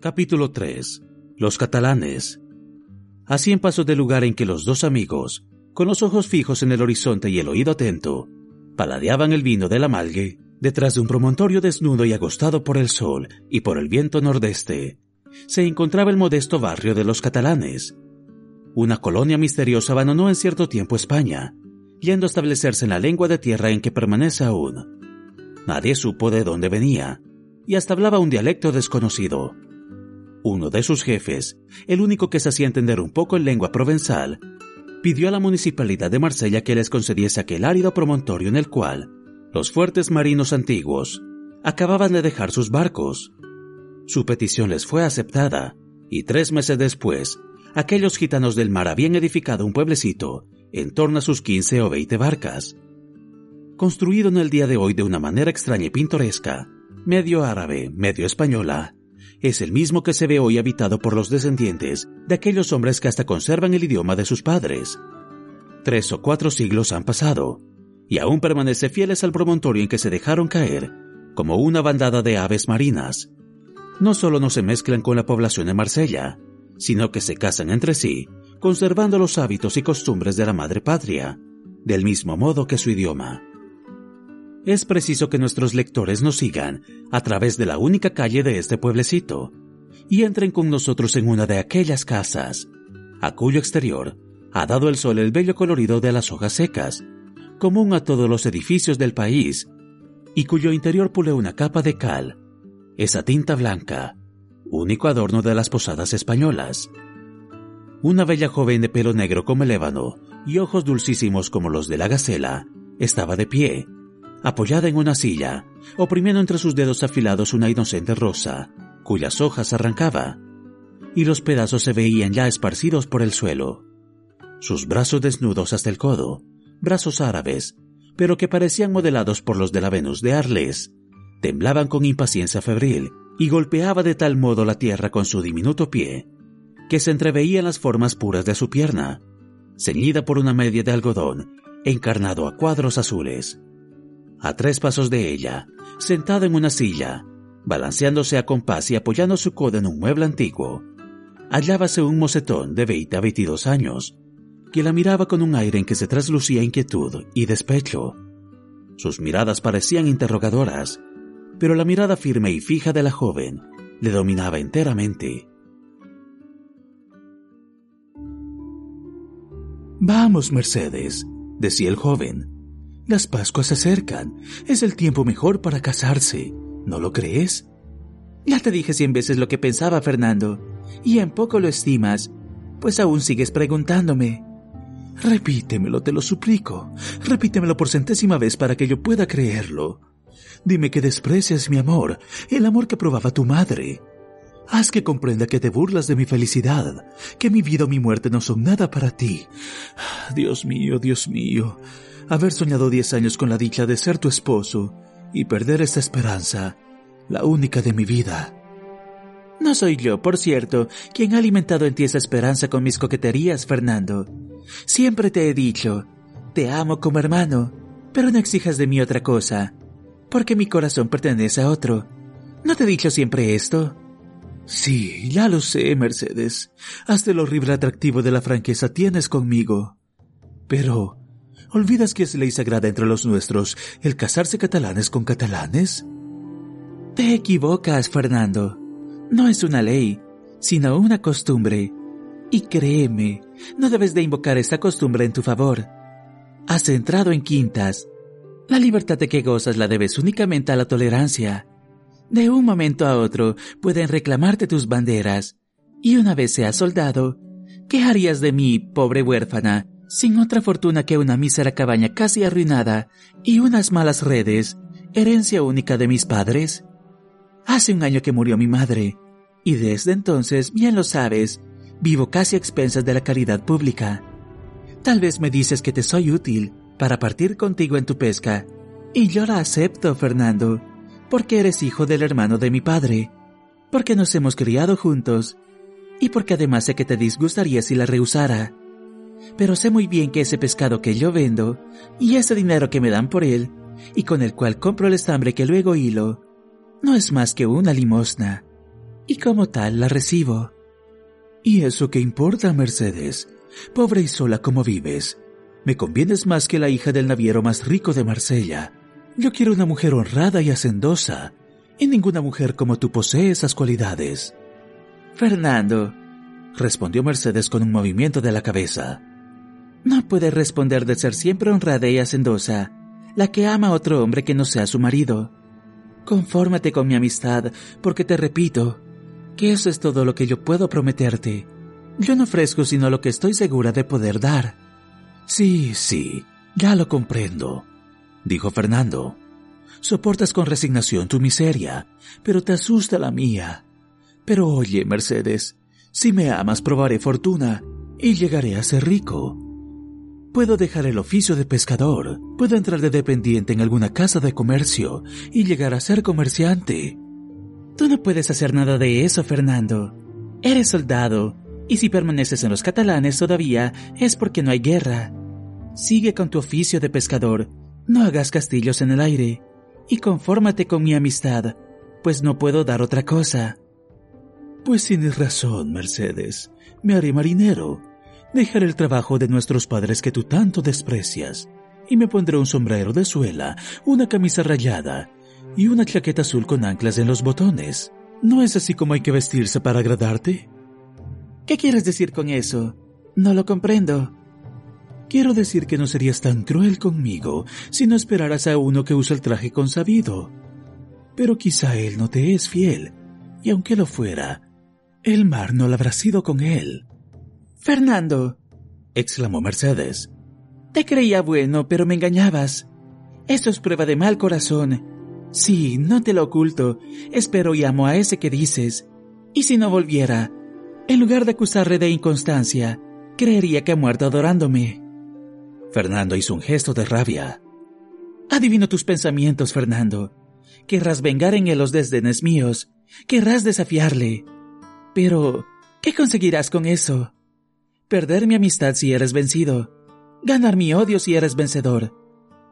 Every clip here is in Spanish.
Capítulo 3. Los catalanes. A cien pasos del lugar en que los dos amigos, con los ojos fijos en el horizonte y el oído atento, paladeaban el vino del amalgue, detrás de un promontorio desnudo y agostado por el sol y por el viento nordeste, se encontraba el modesto barrio de los catalanes. Una colonia misteriosa abandonó en cierto tiempo España, yendo a establecerse en la lengua de tierra en que permanece aún. Nadie supo de dónde venía, y hasta hablaba un dialecto desconocido. Uno de sus jefes, el único que se hacía entender un poco en lengua provenzal, pidió a la municipalidad de Marsella que les concediese aquel árido promontorio en el cual los fuertes marinos antiguos acababan de dejar sus barcos. Su petición les fue aceptada, y tres meses después, aquellos gitanos del mar habían edificado un pueblecito en torno a sus quince o veinte barcas. Construido en el día de hoy de una manera extraña y pintoresca, medio árabe, medio española, es el mismo que se ve hoy habitado por los descendientes de aquellos hombres que hasta conservan el idioma de sus padres. Tres o cuatro siglos han pasado, y aún permanece fieles al promontorio en que se dejaron caer, como una bandada de aves marinas. No solo no se mezclan con la población de Marsella, sino que se casan entre sí, conservando los hábitos y costumbres de la madre patria, del mismo modo que su idioma es preciso que nuestros lectores nos sigan a través de la única calle de este pueblecito y entren con nosotros en una de aquellas casas, a cuyo exterior ha dado el sol el bello colorido de las hojas secas, común a todos los edificios del país, y cuyo interior pule una capa de cal, esa tinta blanca, único adorno de las posadas españolas. Una bella joven de pelo negro como el ébano y ojos dulcísimos como los de la gacela, estaba de pie, apoyada en una silla, oprimiendo entre sus dedos afilados una inocente rosa, cuyas hojas arrancaba, y los pedazos se veían ya esparcidos por el suelo. Sus brazos desnudos hasta el codo, brazos árabes, pero que parecían modelados por los de la Venus de Arles, temblaban con impaciencia febril y golpeaba de tal modo la tierra con su diminuto pie, que se entreveían las formas puras de su pierna, ceñida por una media de algodón, encarnado a cuadros azules a tres pasos de ella, sentado en una silla, balanceándose a compás y apoyando su coda en un mueble antiguo, hallábase un mocetón de veinte a veintidós años, que la miraba con un aire en que se traslucía inquietud y despecho. Sus miradas parecían interrogadoras, pero la mirada firme y fija de la joven le dominaba enteramente. Vamos, Mercedes, decía el joven, las Pascuas se acercan. Es el tiempo mejor para casarse. ¿No lo crees? Ya te dije cien veces lo que pensaba, Fernando. Y en poco lo estimas, pues aún sigues preguntándome. Repítemelo, te lo suplico. Repítemelo por centésima vez para que yo pueda creerlo. Dime que desprecias mi amor, el amor que probaba tu madre. Haz que comprenda que te burlas de mi felicidad, que mi vida o mi muerte no son nada para ti. Dios mío, Dios mío, haber soñado diez años con la dicha de ser tu esposo y perder esta esperanza, la única de mi vida. No soy yo, por cierto, quien ha alimentado en ti esa esperanza con mis coqueterías, Fernando. Siempre te he dicho, te amo como hermano, pero no exijas de mí otra cosa, porque mi corazón pertenece a otro. ¿No te he dicho siempre esto? Sí, ya lo sé, Mercedes. Hasta el horrible atractivo de la franqueza tienes conmigo. Pero, ¿Olvidas que es ley sagrada entre los nuestros el casarse catalanes con catalanes? Te equivocas, Fernando. No es una ley, sino una costumbre. Y créeme, no debes de invocar esta costumbre en tu favor. Has entrado en quintas. La libertad de que gozas la debes únicamente a la tolerancia. De un momento a otro pueden reclamarte tus banderas. Y una vez seas soldado, ¿qué harías de mí, pobre huérfana, sin otra fortuna que una mísera cabaña casi arruinada y unas malas redes, herencia única de mis padres. Hace un año que murió mi madre, Y desde entonces, bien lo sabes, vivo casi a expensas de la caridad pública. Tal vez me dices que te soy útil para partir contigo en tu pesca, y yo la acepto, Fernando, porque eres hijo del hermano de mi padre, porque nos hemos criado juntos, y porque además sé que te disgustaría si la rehusara. Pero sé muy bien que ese pescado que yo vendo, y ese dinero que me dan por él, y con el cual compro el estambre que luego hilo, no es más que una limosna, y como tal la recibo. ¿Y eso qué importa, Mercedes? Pobre y sola como vives. Me convienes más que la hija del naviero más rico de Marsella. Yo quiero una mujer honrada y hacendosa, y ninguna mujer como tú posee esas cualidades. Fernando, respondió Mercedes con un movimiento de la cabeza. No puede responder de ser siempre honrada y hacendosa, la que ama a otro hombre que no sea su marido. Confórmate con mi amistad, porque te repito, que eso es todo lo que yo puedo prometerte. Yo no ofrezco sino lo que estoy segura de poder dar. Sí, sí, ya lo comprendo, dijo Fernando. Soportas con resignación tu miseria, pero te asusta la mía. Pero oye, Mercedes, si me amas probaré fortuna y llegaré a ser rico. Puedo dejar el oficio de pescador, puedo entrar de dependiente en alguna casa de comercio y llegar a ser comerciante. Tú no puedes hacer nada de eso, Fernando. Eres soldado, y si permaneces en los catalanes todavía es porque no hay guerra. Sigue con tu oficio de pescador, no hagas castillos en el aire, y confórmate con mi amistad, pues no puedo dar otra cosa. Pues tienes razón, Mercedes. Me haré marinero. Dejaré el trabajo de nuestros padres que tú tanto desprecias, y me pondré un sombrero de suela, una camisa rayada y una chaqueta azul con anclas en los botones. ¿No es así como hay que vestirse para agradarte? ¿Qué quieres decir con eso? No lo comprendo. Quiero decir que no serías tan cruel conmigo si no esperaras a uno que usa el traje consabido. Pero quizá él no te es fiel, y aunque lo fuera, el mar no lo habrá sido con él. Fernando, exclamó Mercedes. Te creía bueno, pero me engañabas. Eso es prueba de mal corazón. Sí, no te lo oculto. Espero y amo a ese que dices. Y si no volviera, en lugar de acusarle de inconstancia, creería que ha muerto adorándome. Fernando hizo un gesto de rabia. Adivino tus pensamientos, Fernando. Querrás vengar en él los desdenes míos. Querrás desafiarle. Pero, ¿qué conseguirás con eso? Perder mi amistad si eres vencido. Ganar mi odio si eres vencedor.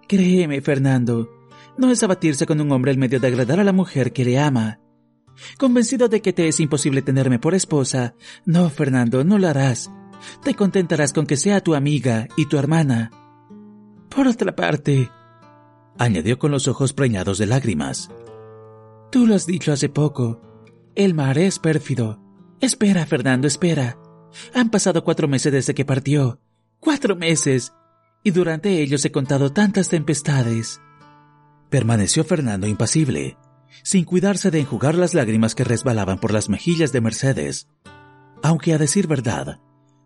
Créeme, Fernando, no es abatirse con un hombre el medio de agradar a la mujer que le ama. Convencido de que te es imposible tenerme por esposa, no, Fernando, no lo harás. Te contentarás con que sea tu amiga y tu hermana. Por otra parte, añadió con los ojos preñados de lágrimas. Tú lo has dicho hace poco. El mar es pérfido. Espera, Fernando, espera. Han pasado cuatro meses desde que partió. Cuatro meses. Y durante ellos he contado tantas tempestades. Permaneció Fernando impasible, sin cuidarse de enjugar las lágrimas que resbalaban por las mejillas de Mercedes. Aunque a decir verdad,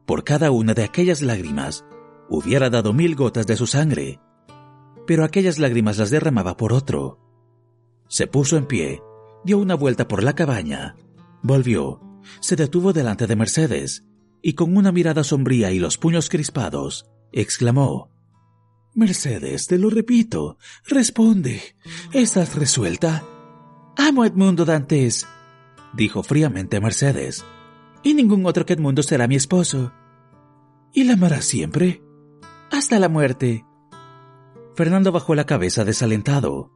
por cada una de aquellas lágrimas hubiera dado mil gotas de su sangre, pero aquellas lágrimas las derramaba por otro. Se puso en pie, dio una vuelta por la cabaña, volvió, se detuvo delante de Mercedes y con una mirada sombría y los puños crispados, exclamó, Mercedes, te lo repito, responde, ¿estás resuelta? Amo a Edmundo Dantes, dijo fríamente Mercedes y ningún otro que Edmundo será mi esposo. ¿Y la amará siempre? Hasta la muerte. Fernando bajó la cabeza desalentado.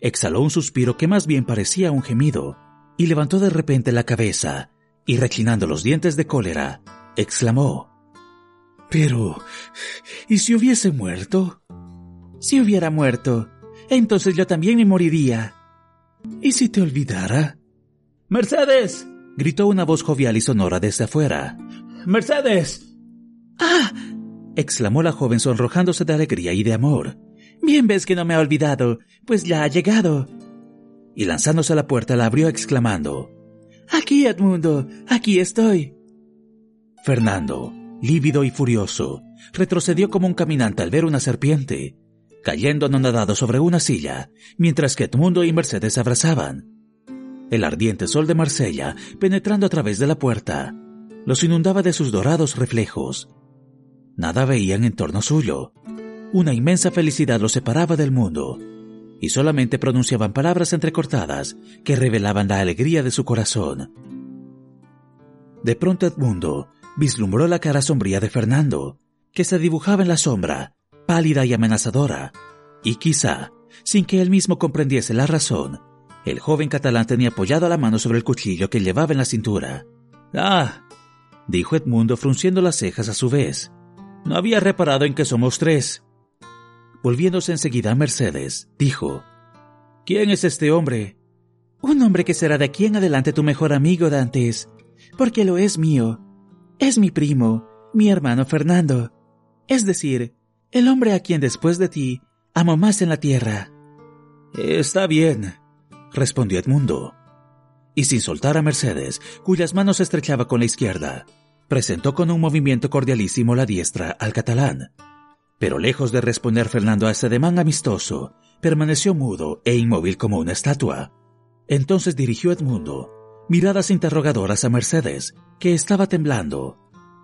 Exhaló un suspiro que más bien parecía un gemido, y levantó de repente la cabeza, y reclinando los dientes de cólera, exclamó. Pero, ¿y si hubiese muerto? Si hubiera muerto, entonces yo también me moriría. ¿Y si te olvidara? Mercedes, gritó una voz jovial y sonora desde afuera. ¡Mercedes! ¡Ah! exclamó la joven sonrojándose de alegría y de amor. Bien ves que no me ha olvidado, pues ya ha llegado. Y lanzándose a la puerta la abrió exclamando. Aquí, Edmundo, aquí estoy. Fernando, lívido y furioso, retrocedió como un caminante al ver una serpiente, cayendo anonadado sobre una silla, mientras que Edmundo y Mercedes abrazaban. El ardiente sol de Marsella, penetrando a través de la puerta, los inundaba de sus dorados reflejos. Nada veían en torno suyo. Una inmensa felicidad los separaba del mundo, y solamente pronunciaban palabras entrecortadas que revelaban la alegría de su corazón. De pronto Edmundo vislumbró la cara sombría de Fernando, que se dibujaba en la sombra, pálida y amenazadora, y quizá, sin que él mismo comprendiese la razón, el joven catalán tenía apoyado la mano sobre el cuchillo que llevaba en la cintura. Ah, dijo Edmundo frunciendo las cejas a su vez. No había reparado en que somos tres. Volviéndose enseguida a Mercedes, dijo, ¿Quién es este hombre? Un hombre que será de aquí en adelante tu mejor amigo, Dantes, porque lo es mío. Es mi primo, mi hermano Fernando. Es decir, el hombre a quien después de ti amo más en la tierra. Está bien, respondió Edmundo. Y sin soltar a Mercedes, cuyas manos estrechaba con la izquierda, presentó con un movimiento cordialísimo la diestra al catalán. Pero lejos de responder Fernando a ese ademán amistoso, permaneció mudo e inmóvil como una estatua. Entonces dirigió Edmundo miradas interrogadoras a Mercedes, que estaba temblando,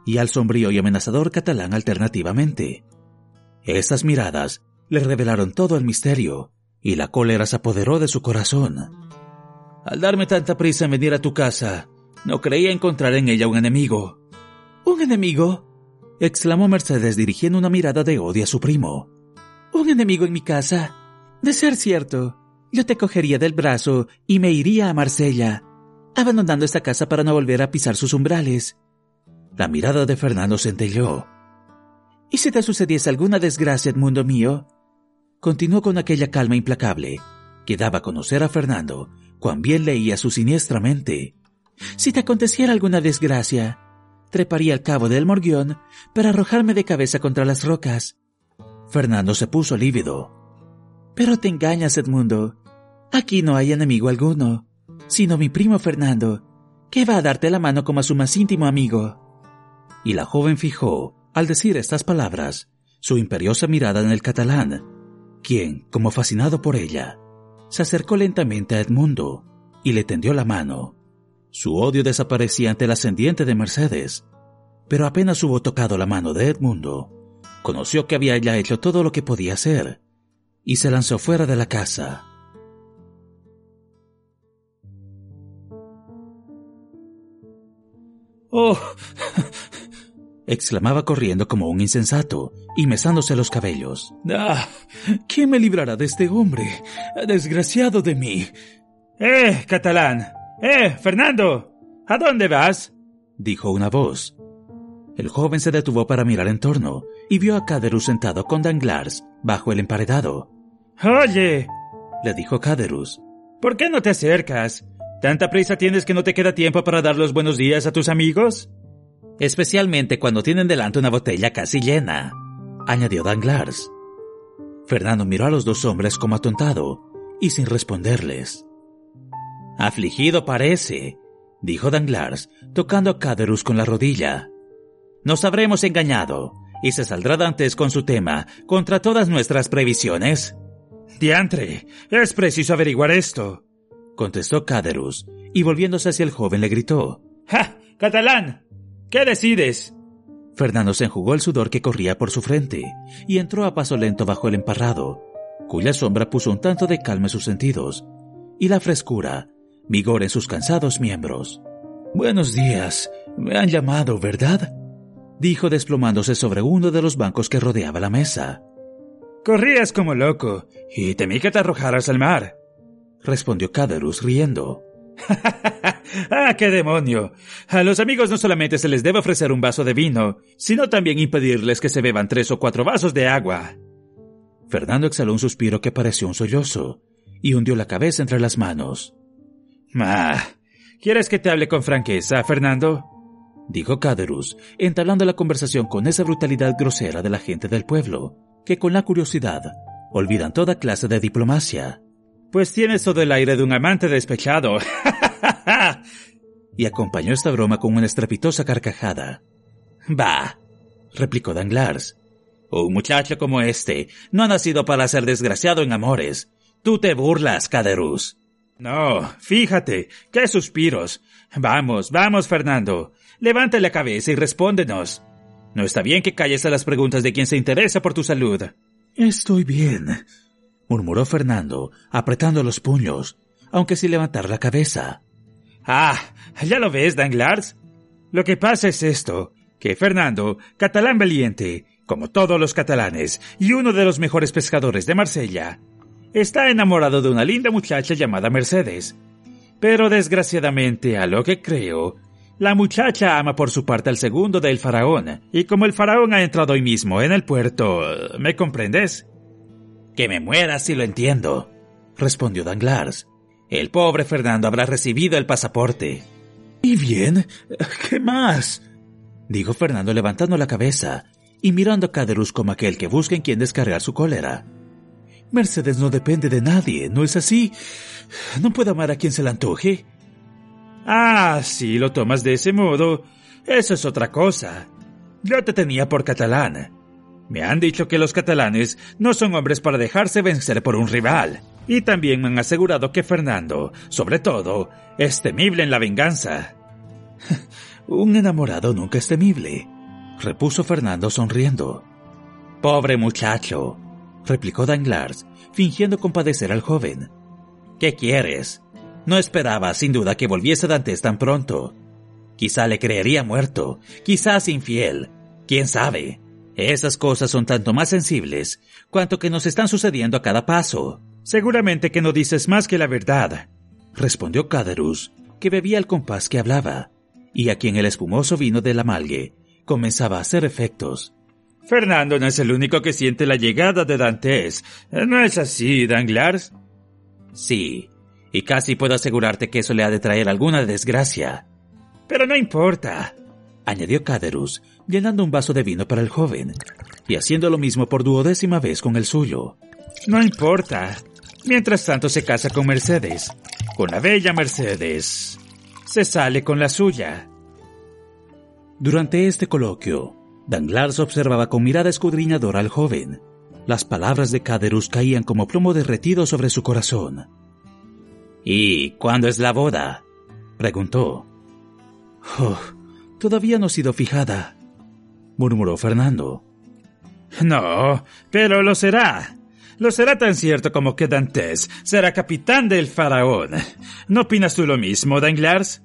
y al sombrío y amenazador catalán alternativamente. Estas miradas le revelaron todo el misterio, y la cólera se apoderó de su corazón. Al darme tanta prisa en venir a tu casa, no creía encontrar en ella un enemigo. ¿Un enemigo? exclamó Mercedes dirigiendo una mirada de odio a su primo. ¿Un enemigo en mi casa? De ser cierto, yo te cogería del brazo y me iría a Marsella, abandonando esta casa para no volver a pisar sus umbrales. La mirada de Fernando centelló. ¿Y si te sucediese alguna desgracia, Edmundo mío? continuó con aquella calma implacable que daba a conocer a Fernando cuán bien leía su siniestra mente. Si te aconteciera alguna desgracia, treparía al cabo del morguión para arrojarme de cabeza contra las rocas. Fernando se puso lívido. Pero te engañas, Edmundo. Aquí no hay enemigo alguno, sino mi primo Fernando, que va a darte la mano como a su más íntimo amigo. Y la joven fijó, al decir estas palabras, su imperiosa mirada en el catalán, quien, como fascinado por ella, se acercó lentamente a Edmundo y le tendió la mano. Su odio desaparecía ante el ascendiente de Mercedes, pero apenas hubo tocado la mano de Edmundo, conoció que había ya hecho todo lo que podía hacer y se lanzó fuera de la casa. ¡Oh! exclamaba corriendo como un insensato y mesándose los cabellos. ¡Ah! ¿Quién me librará de este hombre? Desgraciado de mí. ¡Eh, catalán! ¡Eh, Fernando! ¿A dónde vas? dijo una voz. El joven se detuvo para mirar en torno y vio a Caderus sentado con Danglars bajo el emparedado. Oye, le dijo Caderus. ¿Por qué no te acercas? ¿Tanta prisa tienes que no te queda tiempo para dar los buenos días a tus amigos? especialmente cuando tienen delante una botella casi llena, añadió Danglars. Fernando miró a los dos hombres como atontado y sin responderles. Afligido parece, dijo Danglars, tocando a Caderus con la rodilla. Nos habremos engañado, y se saldrá Dantes con su tema contra todas nuestras previsiones. Diantre, es preciso averiguar esto, contestó Caderus, y volviéndose hacia el joven le gritó. ¡Ja! ¡Catalán! ¿Qué decides? Fernando se enjugó el sudor que corría por su frente y entró a paso lento bajo el emparrado, cuya sombra puso un tanto de calma en sus sentidos y la frescura, vigor en sus cansados miembros. Buenos días. Me han llamado, ¿verdad? dijo desplomándose sobre uno de los bancos que rodeaba la mesa. Corrías como loco y temí que te arrojaras al mar, respondió Caderus riendo. ¡Ah, qué demonio! A los amigos no solamente se les debe ofrecer un vaso de vino, sino también impedirles que se beban tres o cuatro vasos de agua. Fernando exhaló un suspiro que pareció un sollozo y hundió la cabeza entre las manos. Ah, ¿quieres que te hable con franqueza, Fernando? dijo Caderus, entablando la conversación con esa brutalidad grosera de la gente del pueblo, que con la curiosidad olvidan toda clase de diplomacia. Pues tienes todo el aire de un amante despechado. y acompañó esta broma con una estrepitosa carcajada. Bah, replicó Danglars. Un muchacho como este no ha nacido para ser desgraciado en amores. Tú te burlas, Caderus. No, fíjate, qué suspiros. Vamos, vamos, Fernando. Levanta la cabeza y respóndenos. No está bien que calles a las preguntas de quien se interesa por tu salud. Estoy bien, murmuró Fernando, apretando los puños, aunque sin levantar la cabeza. Ah, ya lo ves, Danglars. Lo que pasa es esto, que Fernando, catalán valiente, como todos los catalanes, y uno de los mejores pescadores de Marsella, está enamorado de una linda muchacha llamada Mercedes. Pero desgraciadamente, a lo que creo, la muchacha ama por su parte al segundo del faraón, y como el faraón ha entrado hoy mismo en el puerto, ¿me comprendes? Que me muera si lo entiendo, respondió Danglars. El pobre Fernando habrá recibido el pasaporte. ¿Y bien? ¿Qué más? dijo Fernando levantando la cabeza y mirando a Caderus como aquel que busca en quien descargar su cólera. Mercedes no depende de nadie, ¿no es así? ¿No puede amar a quien se le antoje? Ah, si lo tomas de ese modo, eso es otra cosa. Yo te tenía por catalán. Me han dicho que los catalanes no son hombres para dejarse vencer por un rival. Y también me han asegurado que Fernando, sobre todo, es temible en la venganza. un enamorado nunca es temible, repuso Fernando sonriendo. Pobre muchacho, replicó Danglars, fingiendo compadecer al joven. ¿Qué quieres? No esperaba, sin duda, que volviese Dantes tan pronto. Quizá le creería muerto, quizás infiel, quién sabe. Esas cosas son tanto más sensibles cuanto que nos están sucediendo a cada paso. Seguramente que no dices más que la verdad, respondió Caderus, que bebía el compás que hablaba, y a quien el espumoso vino de la malgue comenzaba a hacer efectos. Fernando no es el único que siente la llegada de Dantes. ¿No es así, Danglars? Sí, y casi puedo asegurarte que eso le ha de traer alguna desgracia. Pero no importa, añadió Caderus, llenando un vaso de vino para el joven, y haciendo lo mismo por duodécima vez con el suyo. No importa. Mientras tanto se casa con Mercedes, con la bella Mercedes. Se sale con la suya. Durante este coloquio, Danglars observaba con mirada escudriñadora al joven. Las palabras de Caderus caían como plomo derretido sobre su corazón. ¿Y cuándo es la boda? preguntó. Oh, todavía no ha sido fijada, murmuró Fernando. No, pero lo será. Lo será tan cierto como que Dantes será capitán del faraón. ¿No opinas tú lo mismo, Danglars?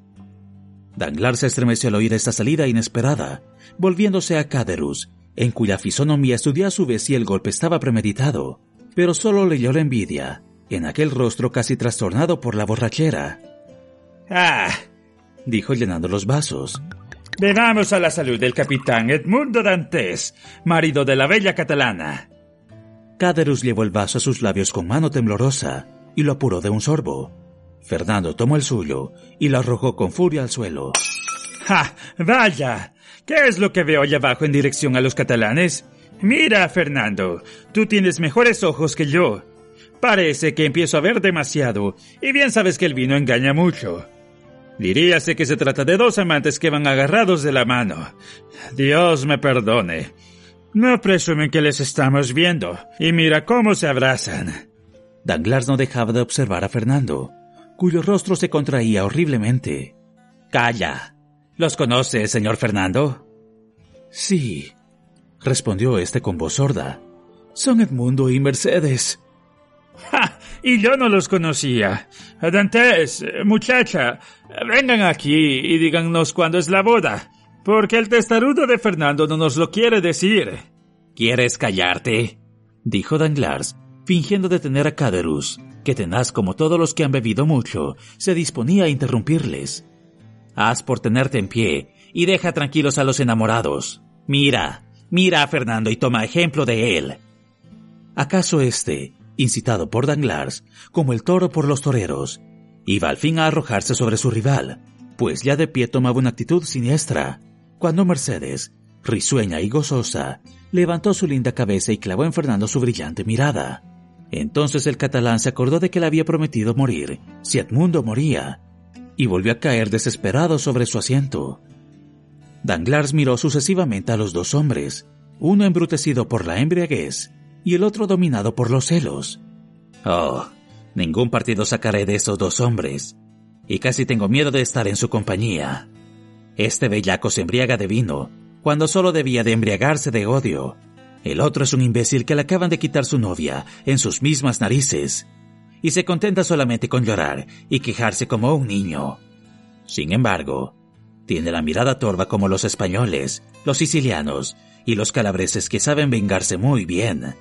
Danglars se estremeció al oír esta salida inesperada, volviéndose a Caderus, en cuya fisonomía estudió a su vez si el golpe estaba premeditado, pero solo leyó la envidia, en aquel rostro casi trastornado por la borrachera. Ah, dijo llenando los vasos. Bebamos a la salud del capitán Edmundo Dantes, marido de la bella catalana. Caderus llevó el vaso a sus labios con mano temblorosa y lo apuró de un sorbo. Fernando tomó el suyo y lo arrojó con furia al suelo. ¡Ja! ¡Vaya! ¿Qué es lo que veo allá abajo en dirección a los catalanes? Mira, Fernando, tú tienes mejores ojos que yo. Parece que empiezo a ver demasiado, y bien sabes que el vino engaña mucho. Diríase que se trata de dos amantes que van agarrados de la mano. Dios me perdone. No presumen que les estamos viendo, y mira cómo se abrazan. Danglars no dejaba de observar a Fernando, cuyo rostro se contraía horriblemente. Calla. ¿Los conoce, señor Fernando? Sí, respondió este con voz sorda. Son Edmundo y Mercedes. ¡Ja! Y yo no los conocía. Dantes, muchacha, vengan aquí y díganos cuándo es la boda porque el testarudo de Fernando no nos lo quiere decir. ¿Quieres callarte? dijo Danglars, fingiendo detener a Caderus, que tenaz como todos los que han bebido mucho, se disponía a interrumpirles. Haz por tenerte en pie y deja tranquilos a los enamorados. Mira, mira a Fernando y toma ejemplo de él. ¿Acaso éste, incitado por Danglars, como el toro por los toreros, iba al fin a arrojarse sobre su rival, pues ya de pie tomaba una actitud siniestra, cuando Mercedes, risueña y gozosa, levantó su linda cabeza y clavó en Fernando su brillante mirada. Entonces el catalán se acordó de que le había prometido morir si Edmundo moría, y volvió a caer desesperado sobre su asiento. Danglars miró sucesivamente a los dos hombres, uno embrutecido por la embriaguez y el otro dominado por los celos. Oh, Ningún partido sacaré de esos dos hombres, y casi tengo miedo de estar en su compañía. Este bellaco se embriaga de vino, cuando solo debía de embriagarse de odio. El otro es un imbécil que le acaban de quitar su novia en sus mismas narices, y se contenta solamente con llorar y quejarse como un niño. Sin embargo, tiene la mirada torva como los españoles, los sicilianos y los calabreses que saben vengarse muy bien.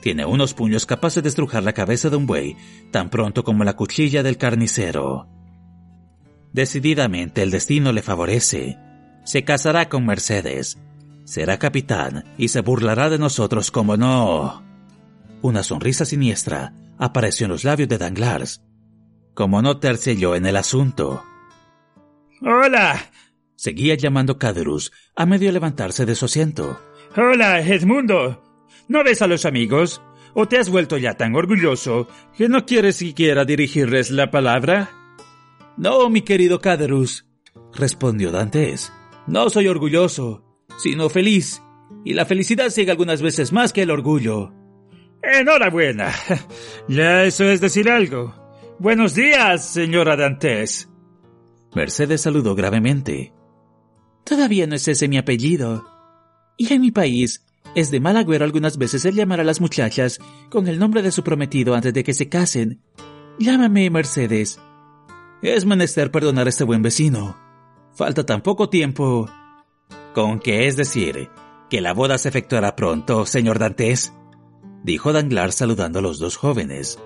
Tiene unos puños capaces de estrujar la cabeza de un buey tan pronto como la cuchilla del carnicero. Decididamente el destino le favorece. Se casará con Mercedes, será capitán y se burlará de nosotros como no. Una sonrisa siniestra apareció en los labios de Danglars, como no yo en el asunto. ¡Hola! Seguía llamando Caderus a medio levantarse de su asiento. ¡Hola, Edmundo! ¿No ves a los amigos? ¿O te has vuelto ya tan orgulloso que no quieres siquiera dirigirles la palabra? No, mi querido Caderus, respondió Dantes. No soy orgulloso, sino feliz. Y la felicidad sigue algunas veces más que el orgullo. Enhorabuena. Ya eso es decir algo. Buenos días, señora Dantes. Mercedes saludó gravemente. Todavía no es ese mi apellido. Y en mi país es de mal agüero algunas veces el llamar a las muchachas con el nombre de su prometido antes de que se casen. Llámame Mercedes. Es menester perdonar a este buen vecino. Falta tan poco tiempo. ¿Con qué es decir que la boda se efectuará pronto, señor Dantes? Dijo Danglars saludando a los dos jóvenes.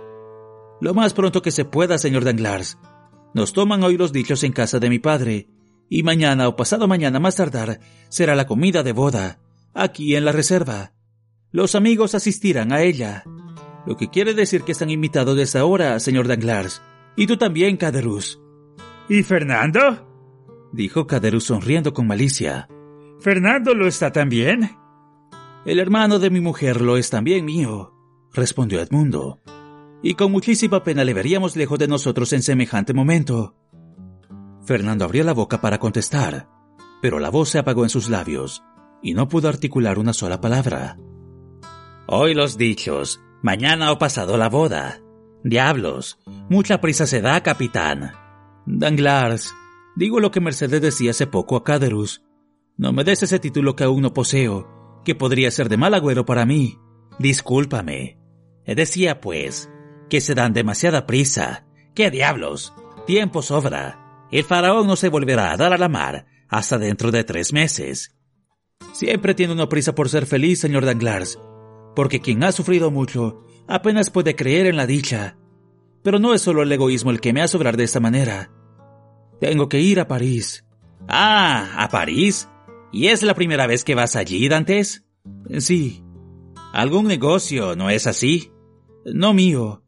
Lo más pronto que se pueda, señor Danglars. Nos toman hoy los dichos en casa de mi padre, y mañana o pasado mañana más tardar será la comida de boda aquí en la reserva. Los amigos asistirán a ella. Lo que quiere decir que están invitados desde ahora, señor Danglars. Y tú también, Caderus. ¿Y Fernando? dijo Caderus sonriendo con malicia. ¿Fernando lo está también? El hermano de mi mujer lo es también mío, respondió Edmundo. Y con muchísima pena le veríamos lejos de nosotros en semejante momento. Fernando abrió la boca para contestar, pero la voz se apagó en sus labios y no pudo articular una sola palabra. Hoy los dichos, mañana o pasado la boda. Diablos, mucha prisa se da, capitán. Danglars, digo lo que Mercedes decía hace poco a Caderus. No me des ese título que aún no poseo, que podría ser de mal agüero para mí. Discúlpame. Decía, pues, que se dan demasiada prisa. ¡Qué diablos! Tiempo sobra. El faraón no se volverá a dar a la mar hasta dentro de tres meses. Siempre tiene una prisa por ser feliz, señor Danglars, porque quien ha sufrido mucho apenas puede creer en la dicha. Pero no es solo el egoísmo el que me hace obrar de esta manera. Tengo que ir a París. Ah, ¿a París? ¿Y es la primera vez que vas allí, Dantes? Sí. ¿Algún negocio, no es así? No mío.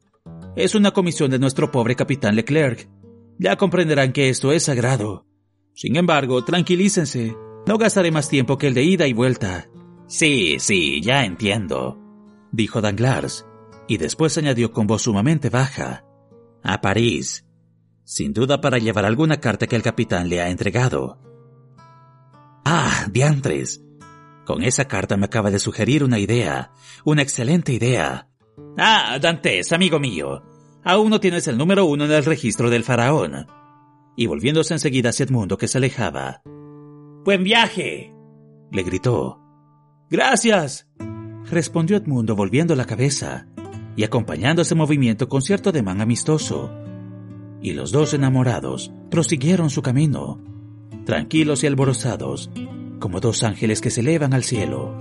Es una comisión de nuestro pobre capitán Leclerc. Ya comprenderán que esto es sagrado. Sin embargo, tranquilícense. No gastaré más tiempo que el de ida y vuelta. Sí, sí, ya entiendo, dijo Danglars, y después añadió con voz sumamente baja. A París. Sin duda para llevar alguna carta que el capitán le ha entregado. Ah, diantres. Con esa carta me acaba de sugerir una idea, una excelente idea. Ah, Dantes, amigo mío, aún no tienes el número uno en el registro del faraón. Y volviéndose enseguida hacia Edmundo que se alejaba, Buen viaje. le gritó. Gracias. respondió Edmundo volviendo la cabeza y acompañando ese movimiento con cierto ademán amistoso. Y los dos enamorados prosiguieron su camino, tranquilos y alborozados, como dos ángeles que se elevan al cielo.